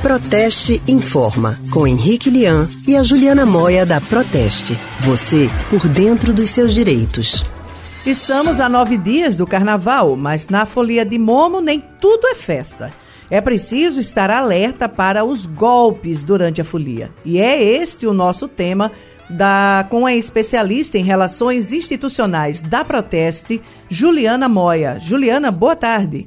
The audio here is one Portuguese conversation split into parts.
Proteste Informa, com Henrique Lian e a Juliana Moia da Proteste. Você por dentro dos seus direitos. Estamos a nove dias do carnaval, mas na folia de Momo nem tudo é festa. É preciso estar alerta para os golpes durante a folia. E é este o nosso tema da, com a especialista em relações institucionais da Proteste, Juliana Moia. Juliana, boa tarde.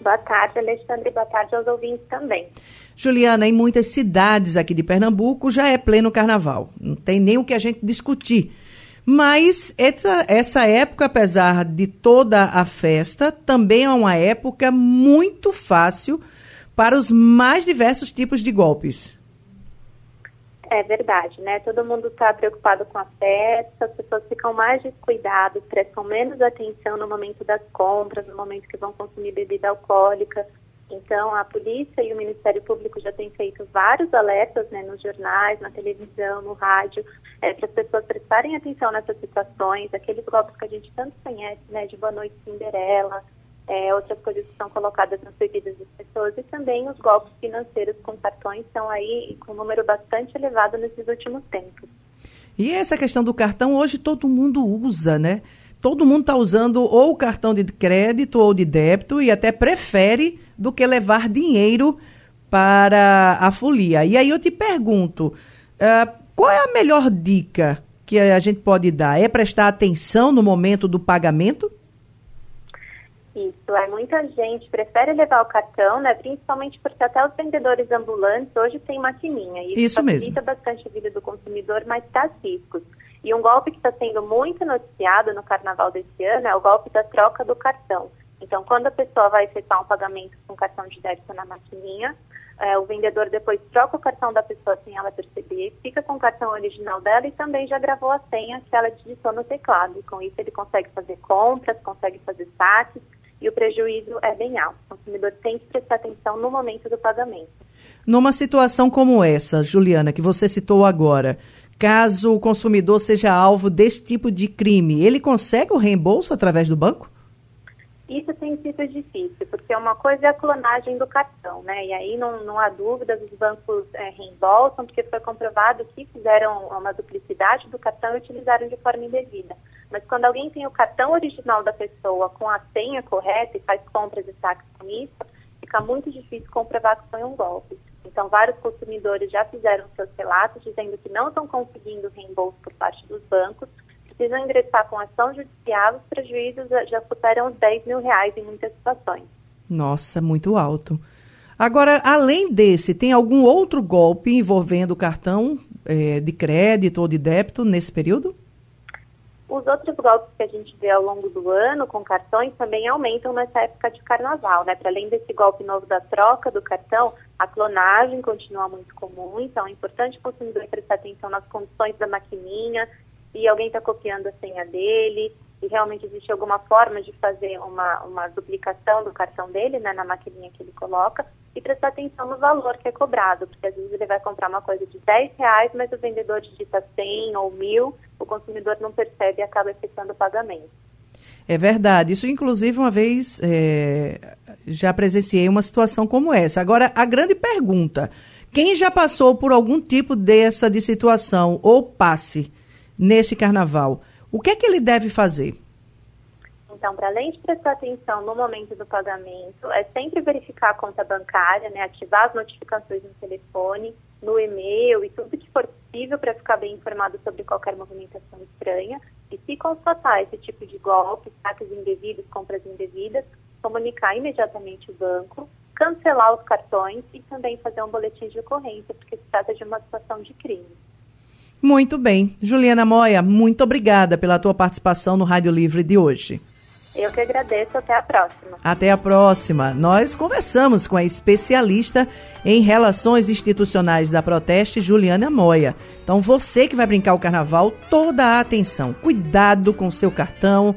Boa tarde, Alexandre. Boa tarde aos ouvintes também. Juliana, em muitas cidades aqui de Pernambuco já é pleno carnaval. Não tem nem o que a gente discutir. Mas essa, essa época, apesar de toda a festa, também é uma época muito fácil para os mais diversos tipos de golpes. É verdade, né? Todo mundo está preocupado com a festa, as pessoas ficam mais descuidadas, prestam menos atenção no momento das compras, no momento que vão consumir bebida alcoólica. Então, a polícia e o Ministério Público já têm feito vários alertas né, nos jornais, na televisão, no rádio, é, para as pessoas prestarem atenção nessas situações, aqueles golpes que a gente tanto conhece, né, de Boa Noite Cinderela, é, outras coisas que são colocadas nas bebidas das pessoas e também os golpes financeiros com cartões estão aí com um número bastante elevado nesses últimos tempos. E essa questão do cartão hoje todo mundo usa, né? Todo mundo está usando ou o cartão de crédito ou de débito e até prefere do que levar dinheiro para a folia. E aí eu te pergunto, uh, qual é a melhor dica que a gente pode dar? É prestar atenção no momento do pagamento? Isso, é muita gente prefere levar o cartão, né? Principalmente porque até os vendedores ambulantes hoje têm maquininha. E isso, isso facilita mesmo. bastante a vida do consumidor, mas traz riscos. E um golpe que está sendo muito noticiado no carnaval desse ano é o golpe da troca do cartão. Então, quando a pessoa vai efetuar um pagamento com cartão de débito na maquininha, é, o vendedor depois troca o cartão da pessoa sem ela perceber, fica com o cartão original dela e também já gravou a senha que ela digitou no teclado. E com isso ele consegue fazer compras, consegue fazer saques e o prejuízo é bem alto. O consumidor tem que prestar atenção no momento do pagamento. Numa situação como essa, Juliana, que você citou agora, caso o consumidor seja alvo desse tipo de crime, ele consegue o reembolso através do banco? Isso tem sido difícil, porque uma coisa é a clonagem do cartão, né? E aí não, não há dúvidas, os bancos é, reembolsam, porque foi comprovado que fizeram uma duplicidade do cartão e utilizaram de forma indevida. Mas quando alguém tem o cartão original da pessoa com a senha correta e faz compras e saques com isso, fica muito difícil comprovar que foi um golpe. Então, vários consumidores já fizeram seus relatos dizendo que não estão conseguindo reembolso por parte dos bancos, precisam ingressar com ação judicial, os prejuízos já superam os 10 mil reais em muitas situações. Nossa, muito alto. Agora, além desse, tem algum outro golpe envolvendo o cartão é, de crédito ou de débito nesse período? Os outros golpes que a gente vê ao longo do ano com cartões também aumentam nessa época de carnaval, né? Para além desse golpe novo da troca do cartão, a clonagem continua muito comum, então é importante o consumidor prestar atenção nas condições da maquininha, se alguém está copiando a senha dele, se realmente existe alguma forma de fazer uma, uma duplicação do cartão dele, né, na maquininha que ele coloca, e prestar atenção no valor que é cobrado, porque às vezes ele vai comprar uma coisa de 10 reais, mas o vendedor digita 100 ou 1000, o consumidor não percebe e acaba efetuando o pagamento. É verdade. Isso, inclusive, uma vez é, já presenciei uma situação como essa. Agora, a grande pergunta: quem já passou por algum tipo dessa de situação ou passe neste carnaval, o que é que ele deve fazer? Então, para além de prestar atenção no momento do pagamento, é sempre verificar a conta bancária, né, ativar as notificações no telefone, no e-mail e tudo que for possível para ficar bem informado sobre qualquer movimentação estranha. E se constatar esse tipo de golpe, saques indevidos, compras indevidas, comunicar imediatamente o banco, cancelar os cartões e também fazer um boletim de ocorrência, porque se trata de uma situação de crime. Muito bem. Juliana Moia, muito obrigada pela tua participação no Rádio Livre de hoje. Eu que agradeço. Até a próxima. Até a próxima. Nós conversamos com a especialista em relações institucionais da Proteste, Juliana Moia. Então, você que vai brincar o carnaval, toda a atenção. Cuidado com seu cartão.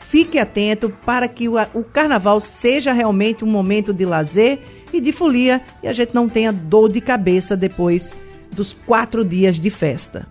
Fique atento para que o carnaval seja realmente um momento de lazer e de folia e a gente não tenha dor de cabeça depois dos quatro dias de festa.